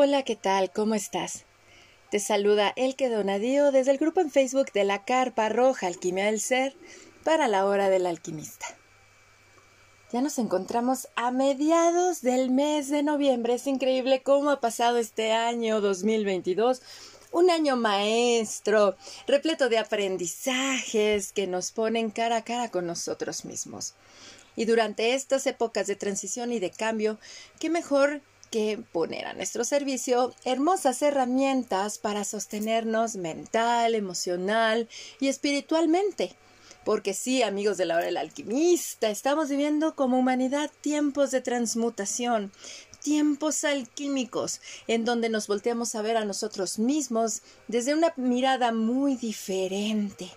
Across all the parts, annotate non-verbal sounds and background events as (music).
Hola, ¿qué tal? ¿Cómo estás? Te saluda Elke Donadío desde el grupo en Facebook de la Carpa Roja Alquimia del Ser para la hora del alquimista. Ya nos encontramos a mediados del mes de noviembre. Es increíble cómo ha pasado este año 2022. Un año maestro, repleto de aprendizajes que nos ponen cara a cara con nosotros mismos. Y durante estas épocas de transición y de cambio, qué mejor que poner a nuestro servicio hermosas herramientas para sostenernos mental, emocional y espiritualmente. Porque sí, amigos de la hora del alquimista, estamos viviendo como humanidad tiempos de transmutación, tiempos alquímicos, en donde nos volteamos a ver a nosotros mismos desde una mirada muy diferente.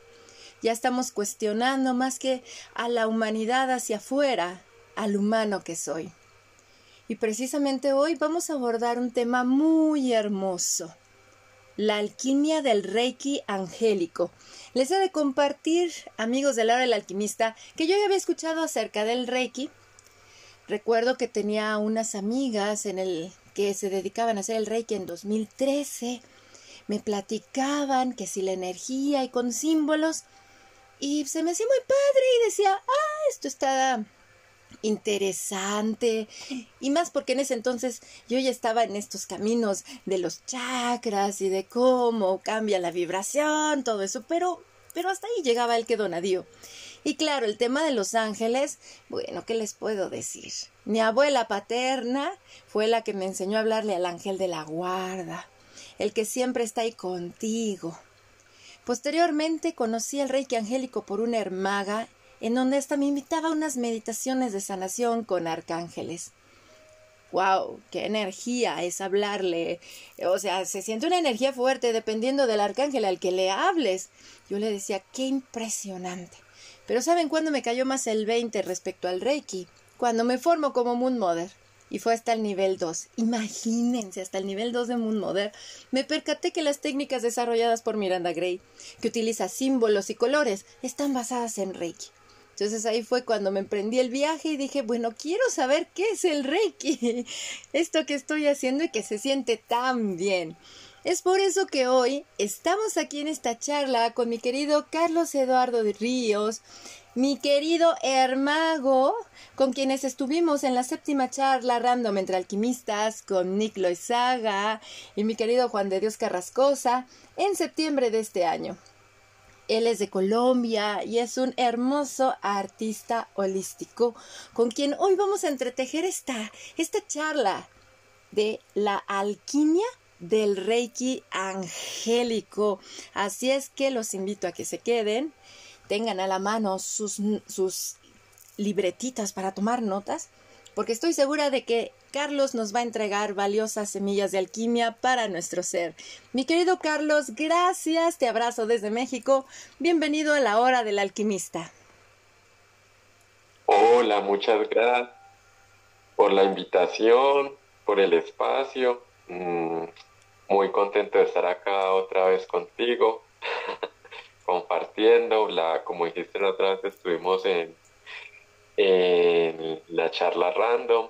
Ya estamos cuestionando más que a la humanidad hacia afuera, al humano que soy. Y precisamente hoy vamos a abordar un tema muy hermoso, la alquimia del Reiki angélico. Les he de compartir, amigos de la del alquimista, que yo ya había escuchado acerca del Reiki. Recuerdo que tenía unas amigas en el que se dedicaban a hacer el Reiki en 2013. Me platicaban que si la energía y con símbolos. Y se me hacía muy padre y decía, ah, esto está interesante y más porque en ese entonces yo ya estaba en estos caminos de los chakras y de cómo cambia la vibración, todo eso, pero pero hasta ahí llegaba el que donadío. Y claro, el tema de los ángeles, bueno, ¿qué les puedo decir? Mi abuela paterna fue la que me enseñó a hablarle al ángel de la guarda, el que siempre está ahí contigo. Posteriormente conocí al Reiki angélico por una hermaga en donde hasta me invitaba a unas meditaciones de sanación con arcángeles. ¡Wow! ¡Qué energía es hablarle! O sea, se siente una energía fuerte dependiendo del arcángel al que le hables. Yo le decía, ¡qué impresionante! Pero ¿saben cuándo me cayó más el 20 respecto al Reiki? Cuando me formo como Moon Mother. Y fue hasta el nivel 2. Imagínense, hasta el nivel 2 de Moon Mother, me percaté que las técnicas desarrolladas por Miranda Gray, que utiliza símbolos y colores, están basadas en Reiki. Entonces ahí fue cuando me emprendí el viaje y dije, bueno, quiero saber qué es el Reiki, (laughs) esto que estoy haciendo y que se siente tan bien. Es por eso que hoy estamos aquí en esta charla con mi querido Carlos Eduardo de Ríos, mi querido Hermago, con quienes estuvimos en la séptima charla random entre alquimistas con Nick Loizaga y mi querido Juan de Dios Carrascosa en septiembre de este año. Él es de Colombia y es un hermoso artista holístico con quien hoy vamos a entretejer esta, esta charla de la alquimia del Reiki angélico. Así es que los invito a que se queden, tengan a la mano sus, sus libretitas para tomar notas, porque estoy segura de que Carlos nos va a entregar valiosas semillas de alquimia para nuestro ser. Mi querido Carlos, gracias, te abrazo desde México. Bienvenido a la hora del alquimista. Hola, muchas gracias por la invitación, por el espacio. Mm, muy contento de estar acá otra vez contigo, (laughs) compartiendo. La, como dijiste la otra vez, estuvimos en, en la charla random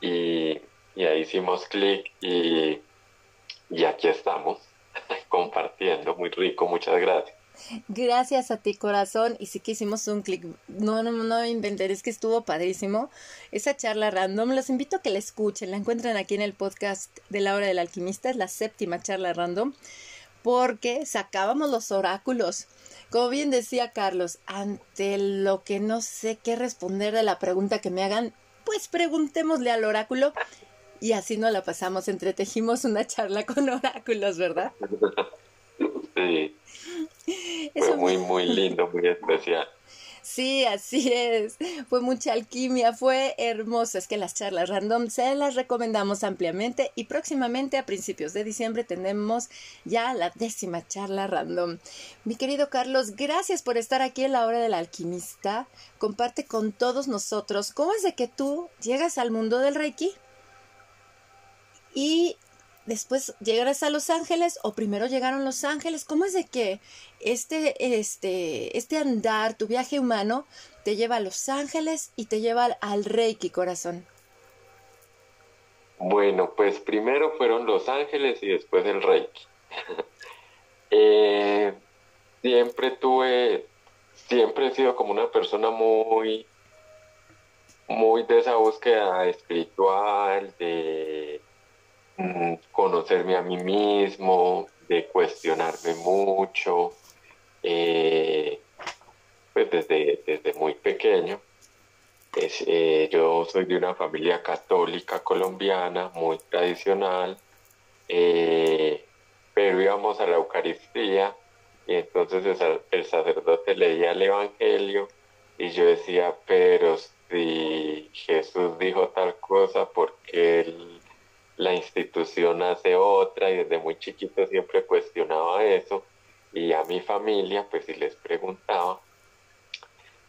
y, ahí hicimos clic y, y aquí estamos (laughs) compartiendo, muy rico, muchas gracias. Gracias a ti, corazón. Y sí que hicimos un clic. No, no, no es que estuvo padrísimo. Esa charla random, los invito a que la escuchen. La encuentran aquí en el podcast de la hora del alquimista. Es la séptima charla random. Porque sacábamos los oráculos. Como bien decía Carlos, ante lo que no sé qué responder de la pregunta que me hagan, pues preguntémosle al oráculo y así nos la pasamos, entretejimos una charla con oráculos, ¿verdad? (laughs) Sí. Fue muy, muy lindo, muy especial. Sí, así es. Fue mucha alquimia, fue hermoso. Es que las charlas random se las recomendamos ampliamente y próximamente a principios de diciembre tenemos ya la décima charla random. Mi querido Carlos, gracias por estar aquí en la hora del alquimista. Comparte con todos nosotros cómo es de que tú llegas al mundo del Reiki y después llegarás a Los Ángeles o primero llegaron Los Ángeles. ¿Cómo es de que este, este, este andar, tu viaje humano, te lleva a Los Ángeles y te lleva al Reiki, corazón? Bueno, pues primero fueron Los Ángeles y después el Reiki. (laughs) Eh, siempre tuve, siempre he sido como una persona muy, muy de esa búsqueda espiritual, de conocerme a mí mismo, de cuestionarme mucho, eh, pues desde, desde muy pequeño. Eh, yo soy de una familia católica colombiana, muy tradicional, eh, pero íbamos a la Eucaristía y entonces el, sacerdote leía el Evangelio y yo decía, pero si Jesús dijo tal cosa, ¿por qué la institución hace otra? Y desde muy chiquito siempre cuestionaba eso y a mi familia, pues si les preguntaba,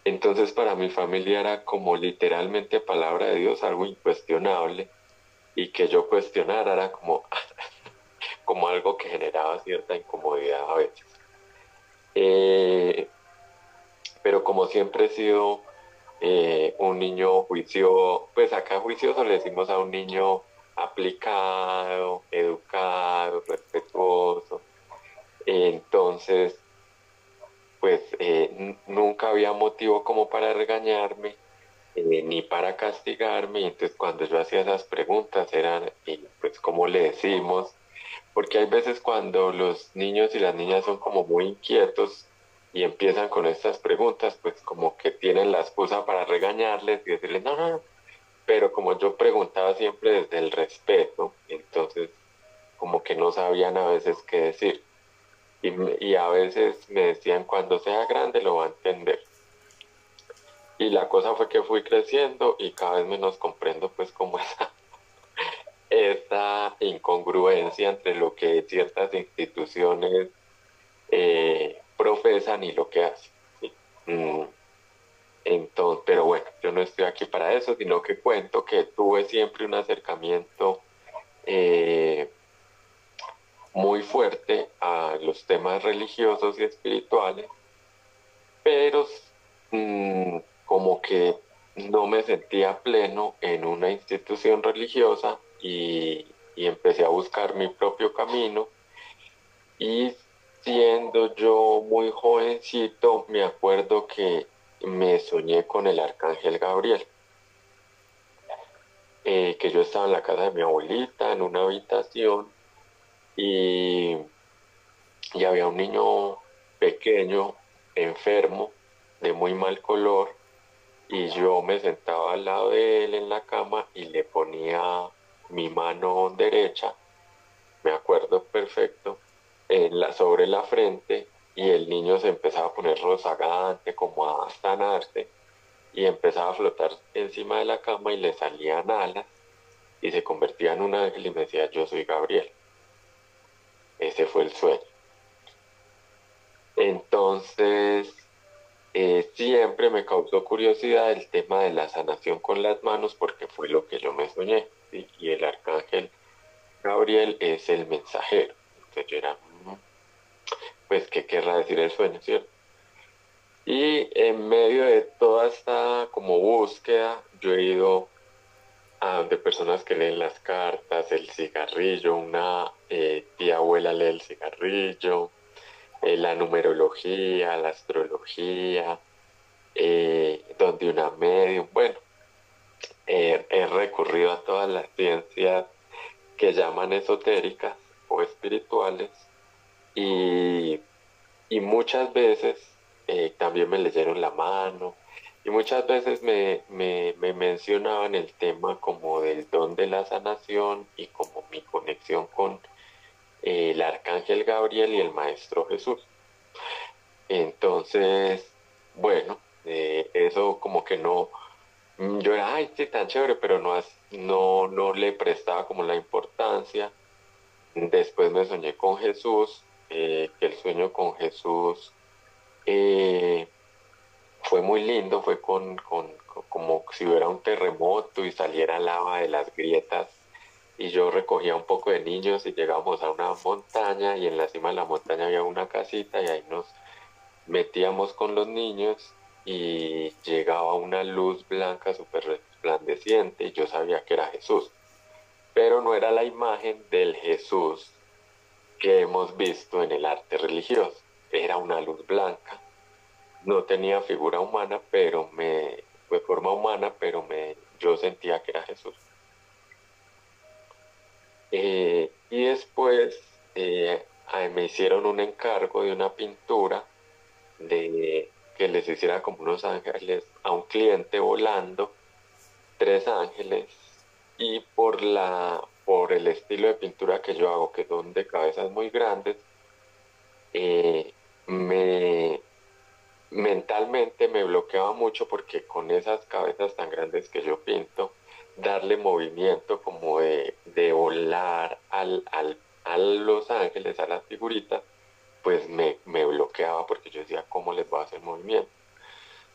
entonces para mi familia era como literalmente palabra de Dios, algo incuestionable, y que yo cuestionara era como, (laughs) como algo que generaba cierta incomodidad a veces. Eh, pero como siempre he sido eh, un niño juicioso, pues acá juicioso le decimos a un niño aplicado, educado, respetuoso. Entonces, pues eh, nunca había motivo como para regañarme eh, ni para castigarme. Entonces cuando yo hacía esas preguntas eran, pues, ¿cómo le decimos? Porque hay veces cuando los niños y las niñas son como muy inquietos y empiezan con estas preguntas, pues como que tienen la excusa para regañarles y decirles, no, no, no. Pero como yo preguntaba siempre desde el respeto, entonces como que no sabían a veces qué decir y, a veces me decían cuando sea grande lo va a entender. Y la cosa fue que fui creciendo y cada vez menos comprendo pues como (laughs) esa, esa incongruencia entre lo que ciertas instituciones eh, profesan y lo que hacen. Mm. Entonces, pero bueno, yo no estoy aquí para eso, sino que cuento que tuve siempre un acercamiento eh, muy fuerte a los temas religiosos y espirituales, pero mm, como que no me sentía pleno en una institución religiosa y, y empecé a buscar mi propio camino. Y siendo yo muy jovencito me acuerdo que me soñé con el arcángel Gabriel. Eh, que yo estaba en la casa de mi abuelita en una habitación y, había un niño pequeño, enfermo, de muy mal color, y yo me sentaba al lado de él en la cama y le ponía mi mano derecha, me acuerdo perfecto, en la, sobre la frente y el niño se empezaba a poner rozagante, como a sanarse, y empezaba a flotar encima de la cama y le salían alas y se convertía en un ángel y me decía, yo soy Gabriel. Ese fue el sueño. Entonces, eh, siempre me causó curiosidad el tema de la sanación con las manos porque fue lo que yo me soñé. Y el arcángel Gabriel es el mensajero. Entonces yo era, mm, pues, ¿qué querrá decir el sueño, cierto? Y en medio de toda esta como búsqueda, yo he ido de personas que leen las cartas, el cigarrillo, una eh, tía abuela lee el cigarrillo, eh, la numerología, la astrología, eh, donde una medium, bueno, he recurrido a todas las ciencias que llaman esotéricas o espirituales y, y muchas veces también me leyeron la mano, y muchas veces me, mencionaban el tema como del don de la sanación y como mi conexión con eh, el arcángel Gabriel y el maestro Jesús. Entonces, bueno, eh, eso como que no, mm, yo era, ay, sí, tan chévere, pero no, no, no le prestaba como la importancia. Después me soñé con Jesús, eh, que el sueño con Jesús fue muy lindo, fue con, como si hubiera un terremoto y saliera lava de las grietas y yo recogía un poco de niños y llegamos a una montaña y en la cima de la montaña había una casita y ahí nos metíamos con los niños y llegaba una luz blanca súper resplandeciente y yo sabía que era Jesús. pero no era la imagen del Jesús que hemos visto en el arte religioso. Era una luz blanca. No tenía figura humana, pero me fue forma humana, pero me yo sentía que era Jesús. Eh, y después eh, me hicieron un encargo de una pintura de que les hiciera como unos ángeles a un cliente volando, tres ángeles, y por la por el estilo de pintura que yo hago, que son de cabezas muy grandes, eh, me mentalmente me bloqueaba mucho porque con esas cabezas tan grandes que yo pinto, darle movimiento como de, volar al, al, a los ángeles, a las figuritas, pues me, me bloqueaba porque yo decía, ¿cómo les voy a hacer movimiento?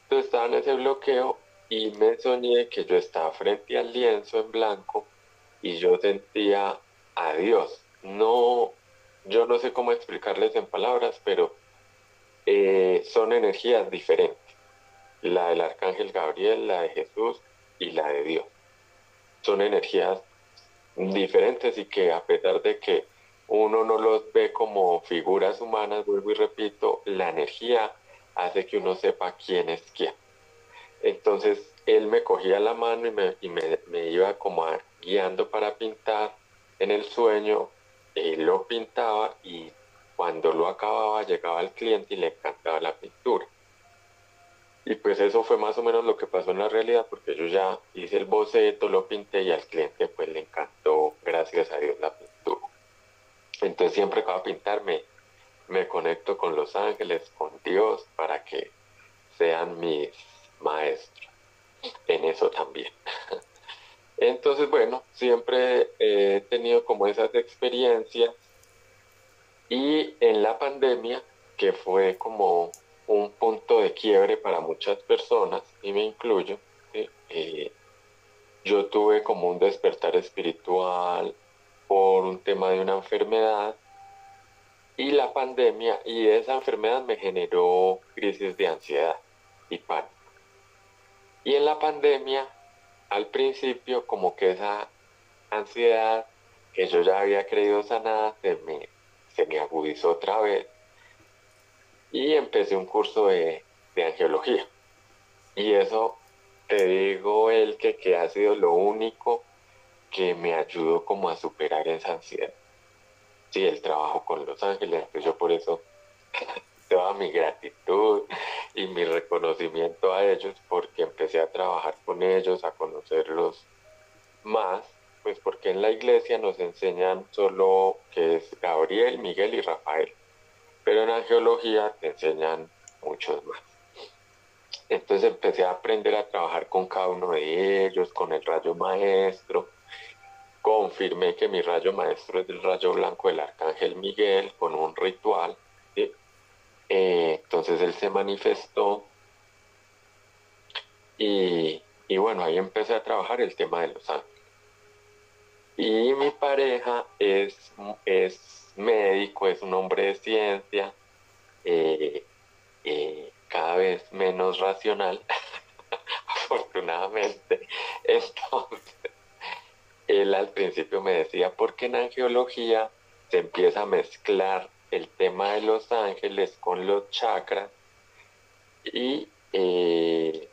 Entonces estaba en ese bloqueo y me soñé que yo estaba frente al lienzo en blanco y yo sentía a Dios. No, yo no sé cómo explicarles en palabras, pero eh, son energías diferentes. La del arcángel Gabriel, la de Jesús y la de Dios. Son energías diferentes y que a pesar de que uno no los ve como figuras humanas, vuelvo y repito, la energía hace que uno sepa quién es quién. Entonces él me cogía la mano y me, y me, iba como guiando para pintar en el sueño, él lo pintaba y cuando lo acababa llegaba al cliente y le encantaba la pintura. Y pues eso fue más o menos lo que pasó en la realidad, porque yo ya hice el boceto, lo pinté y al cliente pues le encantó, gracias a Dios, la pintura. Entonces siempre que voy a pintar me, conecto con los ángeles, con Dios, para que sean mis maestros. En eso también. (laughs) Entonces, bueno, siempre he tenido como esas experiencias y en la pandemia, que fue como un punto de quiebre para muchas personas, y me incluyo, eh, yo tuve como un despertar espiritual, por un tema de una enfermedad y la pandemia y esa enfermedad me generó crisis de ansiedad y pánico. Y en la pandemia, al principio, como que esa ansiedad que yo ya había creído sanada se me, se me agudizó otra vez y empecé un curso de, de angiología. Y eso te digo el que, que ha sido lo único que me ayudó como a superar esa ansiedad. Sí, el trabajo con los ángeles, pues yo por eso toda mi gratitud y mi reconocimiento a ellos porque empecé a trabajar con ellos, a conocerlos más, pues porque en la iglesia nos enseñan solo que es Gabriel, Miguel y Rafael, pero en angiología te enseñan muchos más. Entonces empecé a aprender a trabajar con cada uno de ellos, con el rayo maestro, confirmé que mi rayo maestro es el rayo blanco del arcángel Miguel con un ritual. Eh, entonces él se manifestó y, bueno, ahí empecé a trabajar el tema de los ángeles. Y mi pareja es, es médico, es un hombre de ciencia, eh, eh, cada vez menos racional, (laughs) afortunadamente. Entonces, (laughs) él al principio me decía, porque en angiología se empieza a mezclar el tema de los ángeles con los chakras y eh,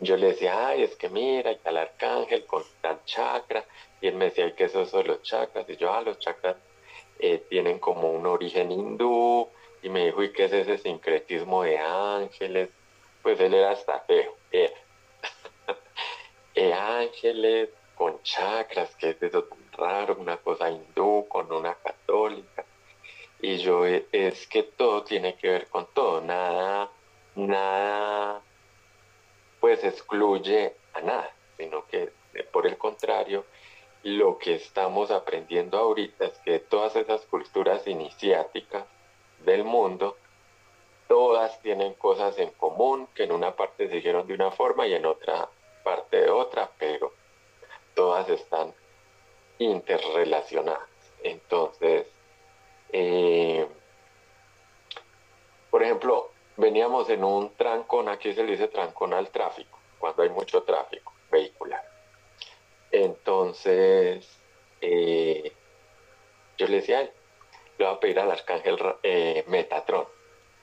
yo le decía, ay, es que mira, está el arcángel con tan chakra y él me decía, que esos son los chakras? Y yo, ah, los chakras eh, tienen como un origen hindú y me dijo, ¿y qué es ese sincretismo de ángeles? Pues él era hasta feo. (laughs) Eh, ángeles, con chakras, que es eso raro, una cosa hindú con una católica. Y yo, eh, es que todo tiene que ver con todo, nada, nada, pues excluye a nada, sino que eh, por el contrario, lo que estamos aprendiendo ahorita es que todas esas culturas iniciáticas del mundo, todas tienen cosas en común, que en una parte se hicieron de una forma y en otra parte de otra, pero todas están interrelacionadas. Entonces, eh, por ejemplo, veníamos en un trancón, aquí se le dice trancón al tráfico, cuando hay mucho tráfico vehicular. Entonces, eh, yo le decía, le voy a pedir al arcángel eh, Metatron.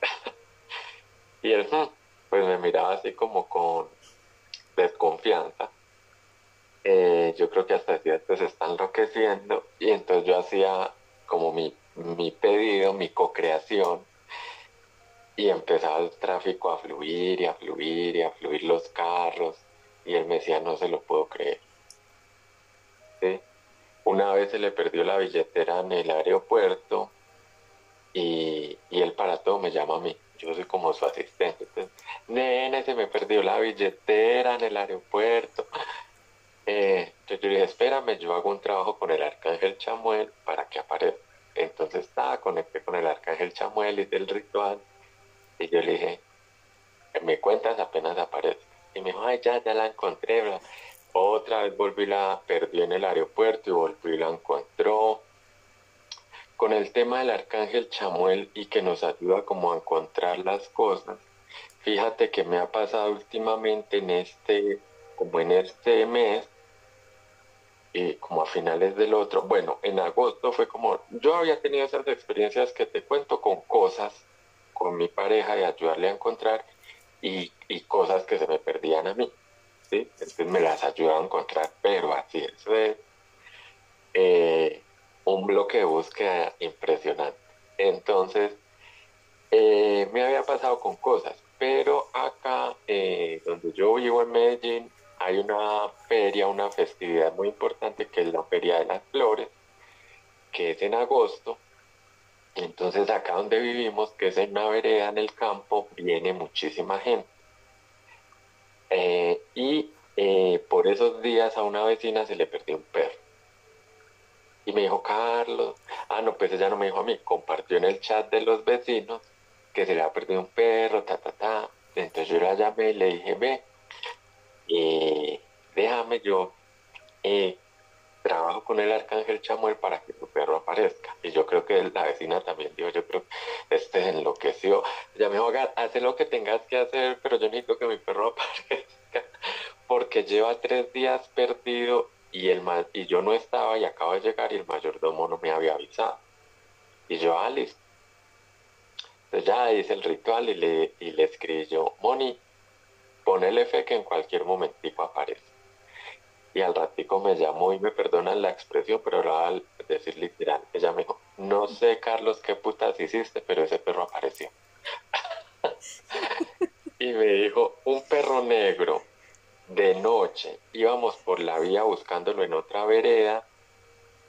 (laughs) y él, hmm", pues me miraba así como con desconfianza. Eh, yo creo que hasta decía, pues está enloqueciendo. Y entonces yo hacía como mi, mi pedido, mi co-creación. Y empezaba el tráfico a fluir y a fluir y a fluir los carros. Y él me decía, no se lo puedo creer. Una vez se le perdió la billetera en el aeropuerto y, y él para todo me llama a mí. Yo soy como su asistente. Entonces, nene, se me perdió la billetera en el aeropuerto. Eh, yo le dije, espérame, yo hago un trabajo con el arcángel Chamuel para que aparezca. Entonces estaba, conecté con el arcángel Chamuel, hice el ritual y yo le dije, me cuentas apenas aparece. Y me dijo, ay, ya, ya la encontré. Otra vez volví, la perdió en el aeropuerto y volví y la encontró. Con el tema del arcángel Chamuel y que nos ayuda como a encontrar las cosas, fíjate que me ha pasado últimamente en este, como en este mes, y como a finales del otro, bueno, en agosto fue como, yo había tenido esas experiencias que te cuento con cosas, con mi pareja y ayudarle a encontrar y, y cosas que se me perdían a mí. Entonces me las ayudaba a encontrar, pero así es eh, un bloque de búsqueda impresionante. Entonces, eh, me había pasado con cosas, pero acá, eh, donde yo vivo en Medellín, hay una feria, una festividad muy importante que es la Feria de las Flores, que es en agosto. Entonces acá donde vivimos, que es en una vereda en el campo, viene muchísima gente. Eh, y eh, por esos días a una vecina se le perdió un perro. Y me dijo, Carlos, ah, no, pues ella no me dijo a mí, compartió en el chat de los vecinos que se le ha perdido un perro, ta, ta, ta. Entonces yo la llamé y le dije, ve, eh, déjame yo, trabajo con el arcángel Chamuel para que tu perro aparezca. Y yo creo que la vecina también dijo, yo creo que este enloqueció. Ya me dijo, haz lo que tengas que hacer, pero yo necesito que mi perro (laughs) aparezca. Porque lleva tres días perdido y, el y yo no estaba y acabo de llegar y el mayordomo no me había avisado. Y yo, ah, listo. Entonces ya hice el ritual y le, y le escribí yo, Moni, ponele fe que en cualquier momentico aparece y al ratico me llamó y me perdonan la expresión, pero al decir literal, ella me dijo, no sé Carlos qué putas hiciste, pero ese perro apareció. (laughs) y me dijo, un perro negro de noche, íbamos por la vía buscándolo en otra vereda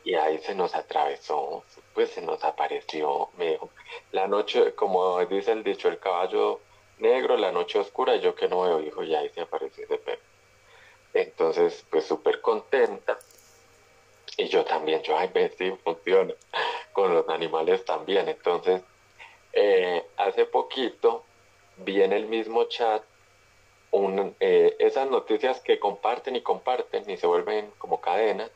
y ahí se nos atravesó, pues se nos apareció, me dijo, la noche, como dice el dicho, el caballo negro, la noche oscura, yo que no veo, hijo, y ahí se apareció ese perro. Entonces, pues súper contenta. Y yo también, yo, ay, ve, sí, funciona. Con los animales también. Entonces, eh, hace poquito vi en el mismo chat un, eh, esas noticias que comparten y comparten y se vuelven como cadenas.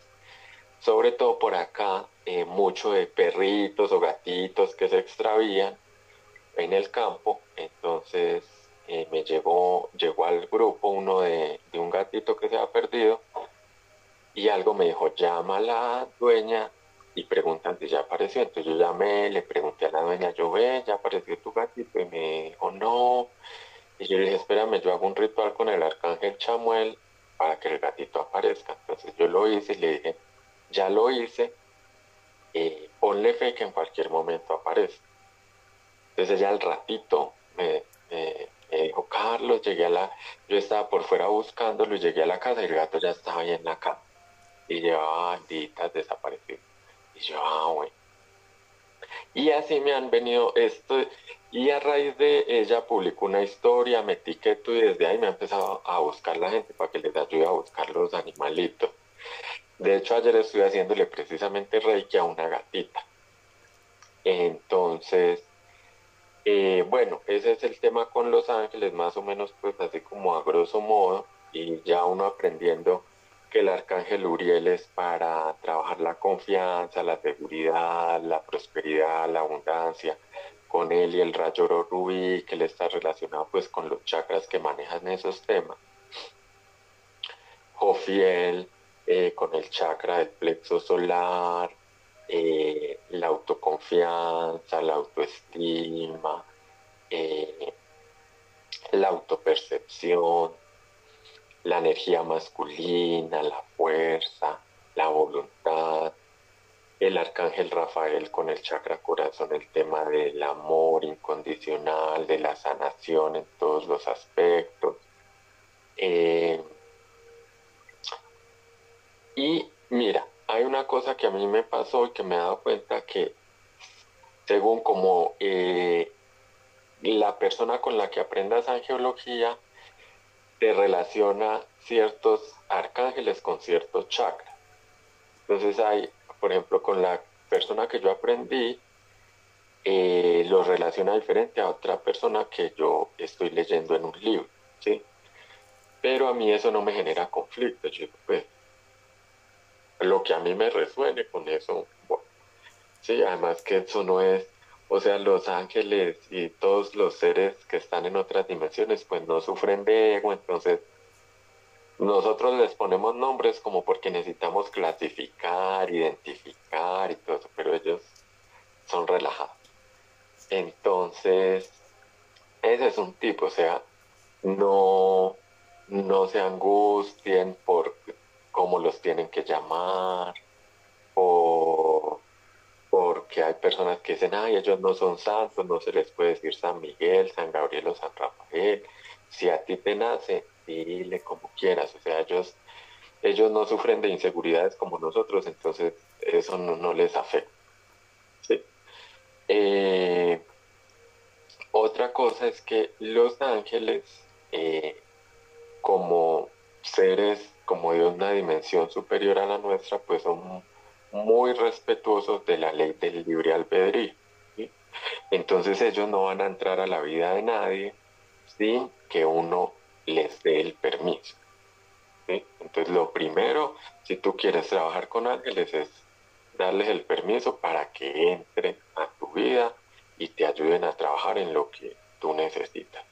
Sobre todo por acá, eh, mucho de perritos o gatitos que se extravían en el campo. Entonces, eh, me llegó, llegó al grupo uno de, un gatito que se ha perdido y algo me dijo, llama la dueña y preguntan si ya apareció. Entonces yo llamé, le pregunté a la dueña, yo ve, ya apareció tu gatito y me dijo, no. Y yo le dije, espérame, yo hago un ritual con el arcángel Chamuel para que el gatito aparezca. Entonces yo lo hice y le dije, ya lo hice, y ponle fe que en cualquier momento aparece. Entonces ya al ratito me, dijo, Carlos, llegué a la, yo estaba por fuera buscándolo llegué a la casa y el gato ya estaba ahí en la cama. Y llevaba banditas desaparecidas. Y yo, ah, bueno. Y así me han venido esto, y a raíz de ella publicó una historia, me etiqueto y desde ahí me ha empezado a buscar la gente para que les ayude a buscar los animalitos. De hecho, ayer estuve haciéndole precisamente reiki a una gatita. Entonces, eh, bueno, ese es el tema con Los Ángeles, más o menos pues así como a grosso modo, y ya uno aprendiendo que el arcángel Uriel es para trabajar la confianza, la seguridad, la prosperidad, la abundancia, con él y el rayo rubí, que le está relacionado pues con los chakras que manejan esos temas. Jofiel, eh, con el chakra del plexo solar, eh, la autoconfianza, la autoestima, eh, la autopercepción, la energía masculina, la fuerza, la voluntad, el arcángel Rafael con el chakra corazón, el tema del amor incondicional, de la sanación en todos los aspectos. Eh, y mira, hay una cosa que a mí me pasó y que me he dado cuenta que según como eh, la persona con la que aprendas angeología te relaciona ciertos arcángeles con ciertos chakras. Entonces hay por ejemplo, con la persona que yo aprendí, eh, lo relaciona diferente a otra persona que yo estoy leyendo en un libro, ¿sí? Pero a mí eso no me genera conflicto, yo pues, lo que a mí me resuene con eso, sí, además que eso no es, o sea, los ángeles y todos los seres que están en otras dimensiones, pues no sufren de ego, entonces nosotros les ponemos nombres como porque necesitamos clasificar, identificar y todo eso, pero ellos son relajados. Entonces, ese es un tipo, o sea, no, no se angustien por cómo los tienen que llamar, o porque hay personas que dicen, ay, ellos no son santos, no se les puede decir San Miguel, San Gabriel o San Rafael. Si a ti te nace, dile como quieras, o sea, ellos, ellos no sufren de inseguridades como nosotros, entonces eso no, les afecta. Eh, otra cosa es que los ángeles, eh, como seres como de una dimensión superior a la nuestra, pues son muy respetuosos de la ley del libre albedrío. Entonces ellos no van a entrar a la vida de nadie sin que uno les dé el permiso. Entonces lo primero, si tú quieres trabajar con ángeles, es darles el permiso para que entren a tu vida y te ayuden a trabajar en lo que tú necesitas.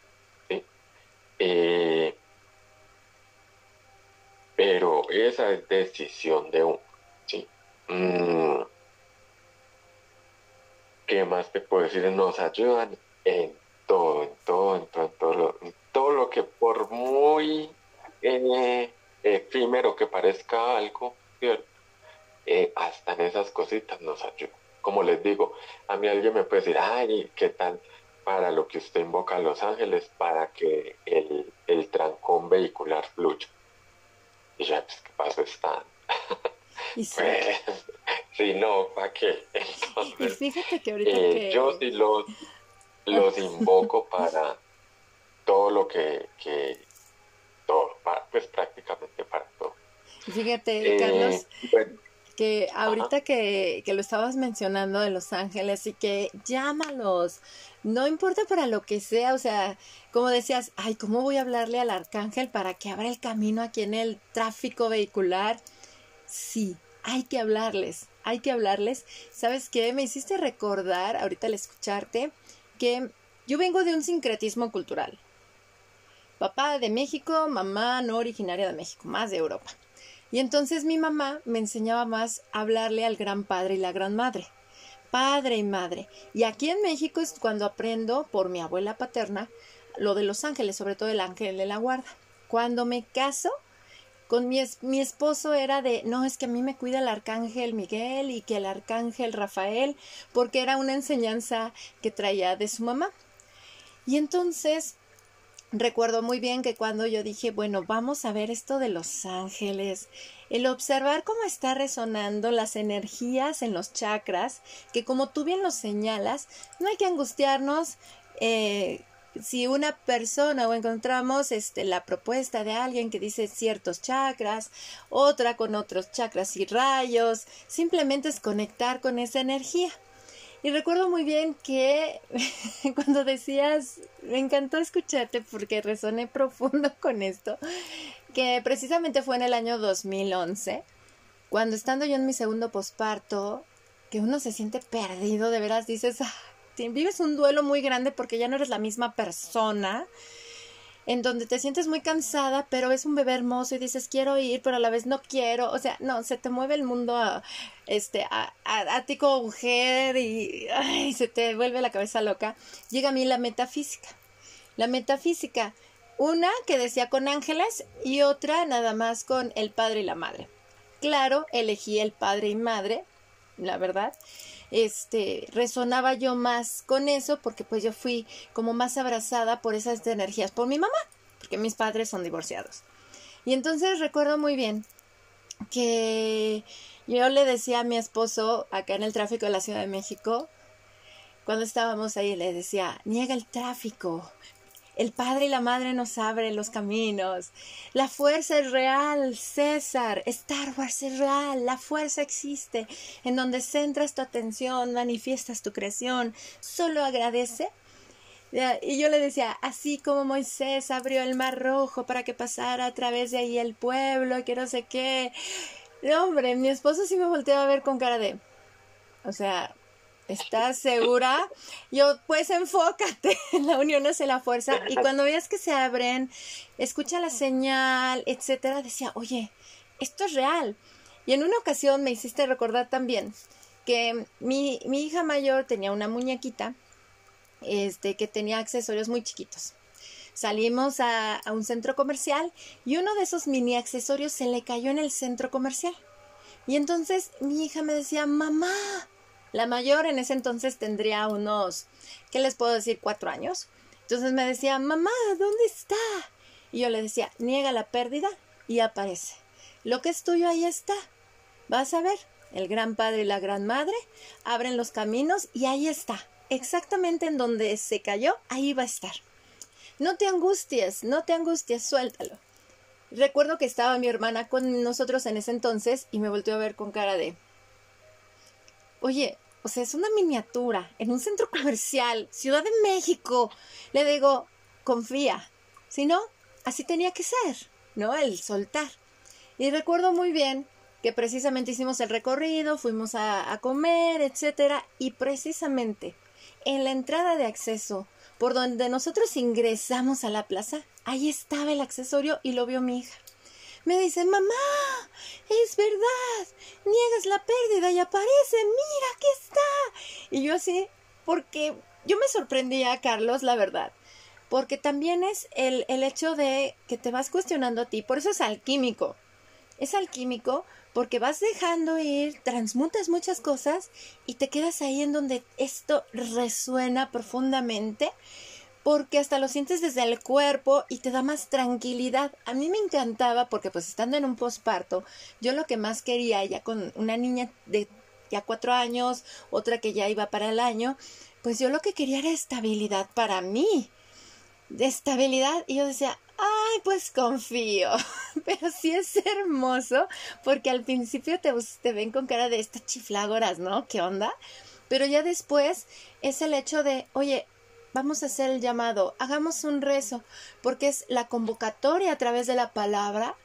Eh, pero esa es decisión de uno. ¿sí? Mm, ¿Qué más te puedo decir? Nos ayudan en todo, en todo, en todo, en todo, en todo lo que por muy eh, efímero que parezca algo, ¿cierto? Eh, hasta en esas cositas nos ayuda. Como les digo, a mí alguien me puede decir, ay, ¿qué tal para lo que usted invoca a los ángeles para que el, el trancón vehicular fluya? Y ya, pues, ¿qué pasa? Están. (laughs) ¿Y pues, (laughs) si no, ¿para qué? y fíjate que ahorita eh, que... Yo sí los, los invoco (laughs) para todo lo que, todo, pues prácticamente para todo. Fíjate, eh, Carlos, que ahorita que, que, lo estabas mencionando de Los Ángeles y que llámalos, no importa para lo que sea, o sea, como decías, ay, ¿cómo voy a hablarle al arcángel para que abra el camino aquí en el tráfico vehicular? Sí, hay que hablarles, hay que hablarles. ¿Sabes qué? Me hiciste recordar, ahorita al escucharte, que yo vengo de un sincretismo cultural. Papá de México, mamá no originaria de México, más de Europa. Y entonces mi mamá me enseñaba más a hablarle al gran padre y la gran madre. Padre y madre. Y aquí en México es cuando aprendo por mi abuela paterna lo de los ángeles, sobre todo el ángel de la guarda. Cuando me caso, con mi, mi, esposo era de, no, es que a mí me cuida el arcángel Miguel y que el arcángel Rafael, porque era una enseñanza que traía de su mamá. Y entonces Recuerdo muy bien que cuando yo dije, bueno, vamos a ver esto de los ángeles, el observar cómo está resonando las energías en los chakras, que como tú bien lo señalas, no hay que angustiarnos eh, si una persona o encontramos este, la propuesta de alguien que dice ciertos chakras, otra con otros chakras y rayos, simplemente es conectar con esa energía. Y recuerdo muy bien que (laughs) cuando decías, me encantó escucharte porque resoné profundo (laughs) con esto, que precisamente fue en el año 2011, cuando estando yo en mi segundo posparto, que uno se siente perdido, de veras dices, ah, vives un duelo muy grande porque ya no eres la misma persona. En donde te sientes muy cansada, pero es un bebé hermoso y dices quiero ir, pero a la vez no quiero, o sea, no, se te mueve el mundo a, este, a, a, ti como mujer y se te vuelve la cabeza loca. Llega a mí la metafísica. La metafísica, una que decía con ángeles y otra nada más con el padre y la madre. Claro, elegí el padre y madre, la verdad este, resonaba yo más con eso porque pues yo fui como más abrazada por esas energías por mi mamá, porque mis padres son divorciados. Y entonces recuerdo muy bien que yo le decía a mi esposo acá en el tráfico de la Ciudad de México, cuando estábamos ahí, le decía, niega el tráfico, el Padre y la Madre nos abren los caminos. La fuerza es real, César. Star Wars es real. La fuerza existe. En donde centras tu atención, manifiestas tu creación. Solo agradece. Y yo le decía, así como Moisés abrió el mar rojo para que pasara a través de ahí el pueblo, que no sé qué. hombre, mi esposo sí me volteaba a ver con cara de. O sea, ¿Estás segura? Yo, pues enfócate, (laughs) la unión hace la fuerza. Y cuando veas que se abren, escucha la señal, etcétera, decía, oye, esto es real. Y en una ocasión me hiciste recordar también que mi, mi hija mayor tenía una muñequita este, que tenía accesorios muy chiquitos. Salimos a, a un centro comercial y uno de esos mini accesorios se le cayó en el centro comercial. Y entonces mi hija me decía, mamá, la mayor en ese entonces tendría unos, ¿qué les puedo decir? Cuatro años. Entonces me decía, mamá, ¿dónde está? Y yo le decía, niega la pérdida y aparece. Lo que es tuyo ahí está. Vas a ver, el gran padre y la gran madre abren los caminos y ahí está. Exactamente en donde se cayó, ahí va a estar. No te angusties, no te angusties, suéltalo. Recuerdo que estaba mi hermana con nosotros en ese entonces y me volteó a ver con cara de, Oye, o sea, es una miniatura en un centro (laughs) comercial, Ciudad de México. Le digo, confía. Si no, así tenía que ser, ¿no? El soltar. Y recuerdo muy bien que precisamente hicimos el recorrido, fuimos a, comer, etcétera, y precisamente en la entrada de acceso por donde nosotros ingresamos a la plaza, ahí estaba el accesorio y lo vio mi hija me dice, mamá, es verdad, niegas la pérdida y aparece, mira, aquí está. Y yo así, porque yo me sorprendía, Carlos, la verdad, porque también es el, el hecho de que te vas cuestionando a ti, por eso es alquímico. Es alquímico porque vas dejando ir, transmutas muchas cosas y te quedas ahí en donde esto resuena profundamente porque hasta lo sientes desde el cuerpo y te da más tranquilidad. A mí me encantaba porque pues estando en un posparto, yo lo que más quería ya con una niña de ya cuatro años, otra que ya iba para el año, pues yo lo que quería era estabilidad para mí. De estabilidad y yo decía, ay, pues confío. (laughs) Pero sí es hermoso porque al principio te, te ven con cara de estas chiflágoras, ¿no? ¿Qué onda? Pero ya después es el hecho de, oye, vamos a hacer el llamado, hagamos un rezo, porque es la convocatoria a través de la palabra.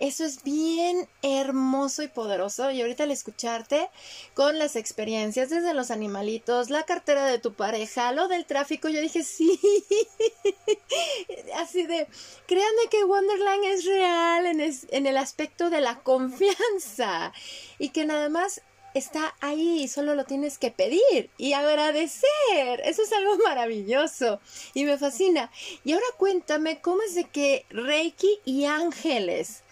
Eso es bien hermoso y poderoso. Y ahorita al escucharte con las experiencias desde los animalitos, la cartera de tu pareja, lo del tráfico, yo dije sí. (laughs) Así de, créanme que Wonderland es real en, en el aspecto de la confianza y que nada más está ahí, solo lo tienes que pedir y agradecer. Eso es algo maravilloso y me fascina. Y ahora cuéntame cómo es de que Reiki y ángeles,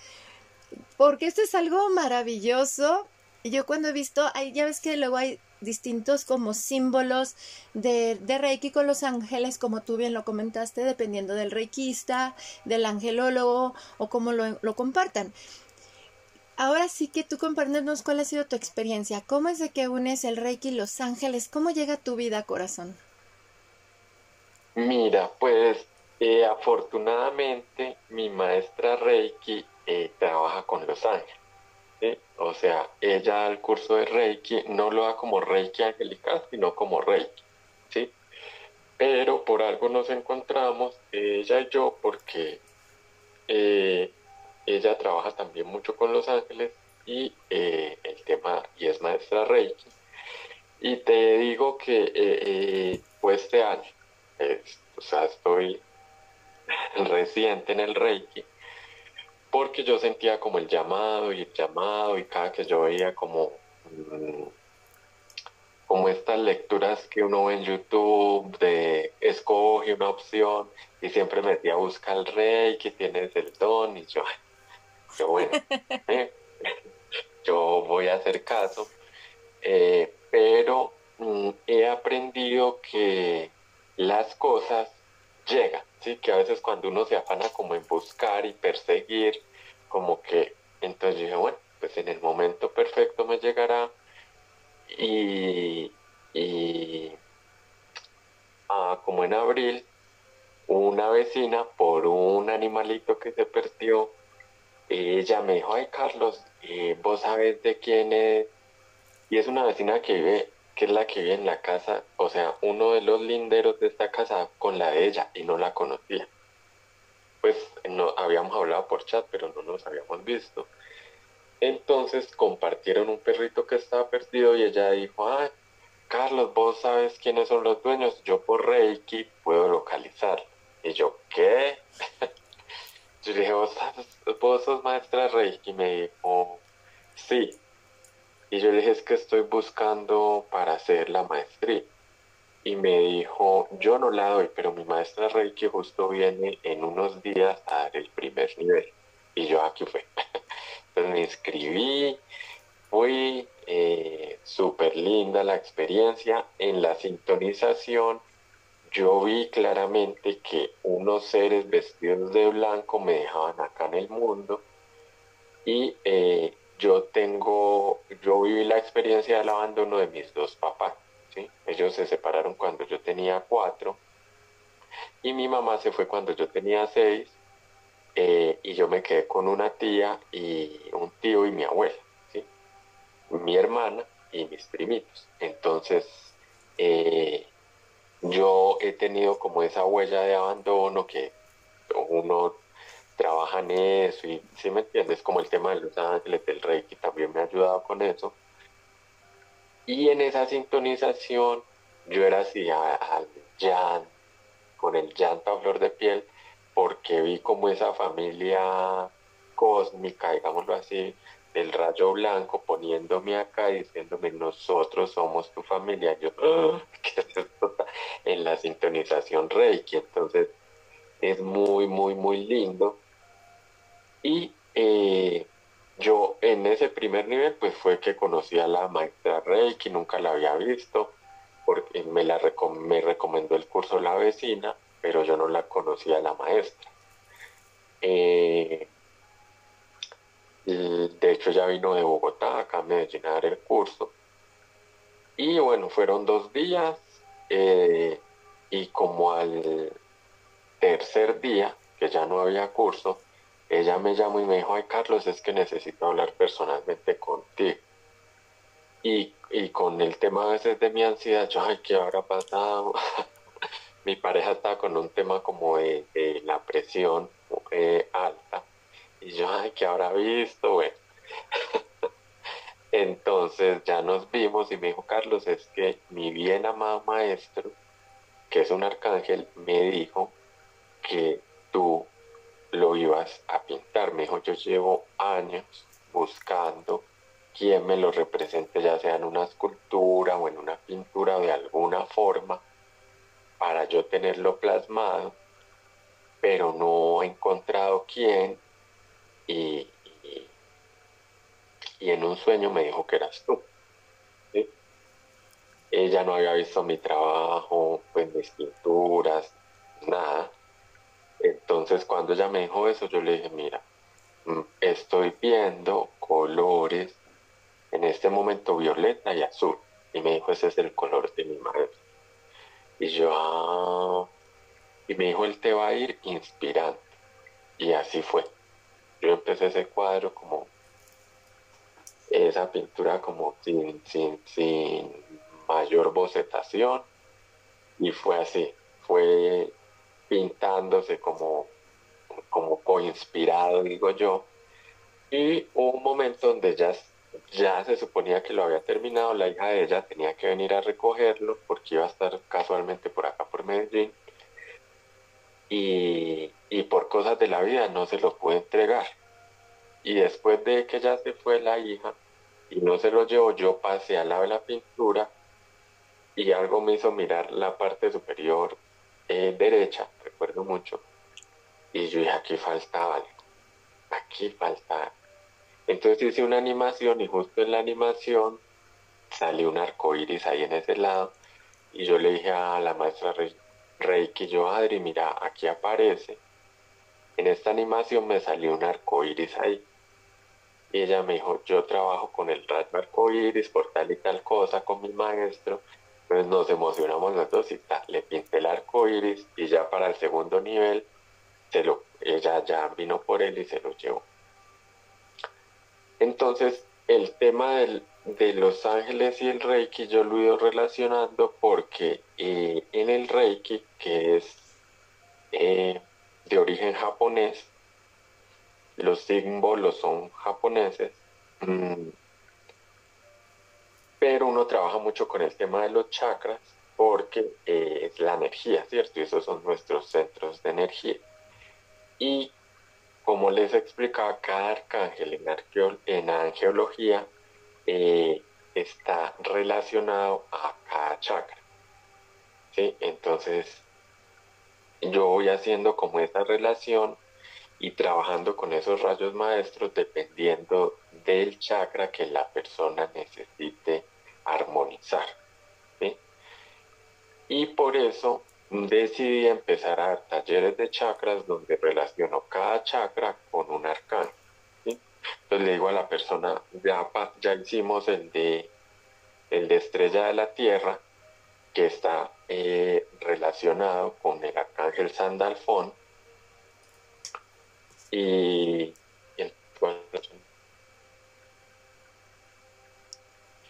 porque esto es algo maravilloso. Yo cuando he visto, ya ves que luego hay distintos como símbolos de, de, Reiki con los ángeles, como tú bien lo comentaste, dependiendo del reikista, del angelólogo o cómo lo, lo compartan ahora sí que tú compártenos cuál ha sido tu experiencia. ¿Cómo es de que unes el Reiki y Los Ángeles? ¿Cómo llega tu vida, corazón? Mira, pues eh, afortunadamente mi maestra Reiki eh, trabaja con Los Ángeles. O sea, ella al curso de Reiki no lo da como Reiki angelical, sino como Reiki. ¿sí? Pero por algo nos encontramos, ella y yo, porque eh, ella trabaja también mucho con Los Ángeles y eh, el tema, y es maestra Reiki. Y te digo que eh, eh, pues este año, o sea, estoy (laughs) reciente en el Reiki, porque yo sentía como el llamado y el llamado y cada que yo veía como, mm, como estas lecturas que uno ve en YouTube de escoge una opción y siempre me decía busca el Reiki, tienes el don y yo, yo bueno, eh, yo voy a hacer caso, eh, pero mm, he aprendido que las cosas llegan, ¿sí? Que a veces cuando uno se afana como en buscar y perseguir, como que, entonces dije, bueno, pues en el momento perfecto me llegará y, y ah, como en abril, una vecina por un animalito que se perdió, ella me dijo, ay Carlos, eh, vos sabes de quién es, y es una vecina que vive que es la que vive en la casa, o sea, uno de los linderos de esta casa con la de ella y no la conocía. Pues no habíamos hablado por chat, pero no nos habíamos visto. Entonces compartieron un perrito que estaba perdido y ella dijo, ah, Carlos, vos sabes quiénes son los dueños, yo por Reiki puedo localizar. Y yo, ¿qué? (laughs) yo le dije, ¿Vos, vos sos maestra Reiki? Y me dijo, sí. Y yo le dije, es que estoy buscando para hacer la maestría. Y me dijo, yo no la doy, pero mi maestra Reiki justo viene en unos días a dar el primer nivel. Y yo aquí fue. (laughs) Entonces me inscribí, fui eh, súper linda la experiencia. En la sintonización yo vi claramente que unos seres vestidos de blanco me dejaban acá en el mundo y eh, yo tengo, yo viví la experiencia del abandono de mis dos papás, ¿sí? Ellos se separaron cuando yo tenía cuatro y mi mamá se fue cuando yo tenía seis eh, y yo me quedé con una tía y un tío y mi abuela, ¿sí? Mi hermana y mis primitos. Entonces, eh, yo he tenido como esa huella de abandono que uno trabajan eso y si me entiendes como el tema de los ángeles del reiki también me ha ayudado con eso. Y en esa sintonización yo era así al llanto con el llanto a flor de piel porque vi como esa familia cósmica digámoslo así del rayo blanco poniéndome acá y diciéndome nosotros somos tu familia yo (laughs) ah, en la sintonización reiki entonces es muy muy muy lindo y eh, yo en ese primer nivel pues fue que conocí a la maestra Reiki, nunca la había visto, porque me, la me recomendó el curso la vecina, pero yo no la conocía la maestra. Eh, de hecho ya vino de Bogotá, acá a Medellín a dar el curso. Y bueno, fueron dos días eh, y como al tercer día, que ya no había curso, ella me llamó y me dijo, ay Carlos, es que necesito hablar personalmente contigo. Y, con el tema a veces de mi ansiedad, yo, ay, ¿qué habrá pasado? (laughs) mi pareja estaba con un tema como de, la presión eh, alta. Y yo, ay, ¿qué habrá visto? Bueno. (laughs) Entonces ya nos vimos y me dijo, Carlos, es que mi bien amado maestro, que es un arcángel, me dijo que tú lo ibas a pintar. Me dijo, yo llevo años buscando quien me lo represente, ya sea en una escultura o en una pintura de alguna forma, para yo tenerlo plasmado, pero no he encontrado quién y, y, en un sueño me dijo que eras tú. Ella no había visto mi trabajo, pues mis pinturas, nada entonces cuando ella me dijo eso, yo le dije, mira, mm, estoy viendo colores, en este momento violeta y azul. Y me dijo, ese es el color de mi madre. Y yo, ah, y me dijo, él te va a ir inspirando. Y así fue. Yo empecé ese cuadro como, esa pintura como sin, sin, sin mayor bocetación. Y fue así. Fue pintándose como, como co-inspirado, digo yo. Y hubo un momento donde ya, ya se suponía que lo había terminado, la hija de ella tenía que venir a recogerlo porque iba a estar casualmente por acá, por Medellín. Y, y por cosas de la vida no se lo pude entregar. Y después de que ya se fue la hija y no se lo llevó, yo pasé al lado de la pintura y algo me hizo mirar la parte superior eh, derecha, recuerdo mucho, y yo dije, aquí faltaba aquí falta Entonces hice una animación y justo en la animación salió un arco iris ahí en ese lado y yo le dije a la maestra Reiki, yo, Adri, mira, aquí aparece, en esta animación me salió un arco iris ahí. Y ella me dijo, yo trabajo con el rayo arco iris por tal y tal cosa con mi maestro. Entonces nos emocionamos los dos y tal, le pinté el arco iris y ya para el segundo nivel se lo, ella ya vino por él y se lo llevó. Entonces, el tema del, de los ángeles y el reiki yo lo he ido relacionando porque eh, en el reiki, que es eh, de origen japonés, los símbolos son japoneses, mm, pero uno trabaja mucho con el tema de los chakras porque eh, es la energía, ¿cierto? Y esos son nuestros centros de energía. Y como les explicaba, cada arcángel en, en angeología eh, está relacionado a cada chakra. ¿sí? Entonces, yo voy haciendo como esa relación y trabajando con esos rayos maestros dependiendo del chakra que la persona necesite armonizar. Y por eso decidí empezar a dar talleres de chakras donde relaciono cada chakra con un arcano. Entonces le digo a la persona, ya, ya hicimos el de, el de estrella de la tierra, que está eh, relacionado con el arcángel Sandalfón. Y, el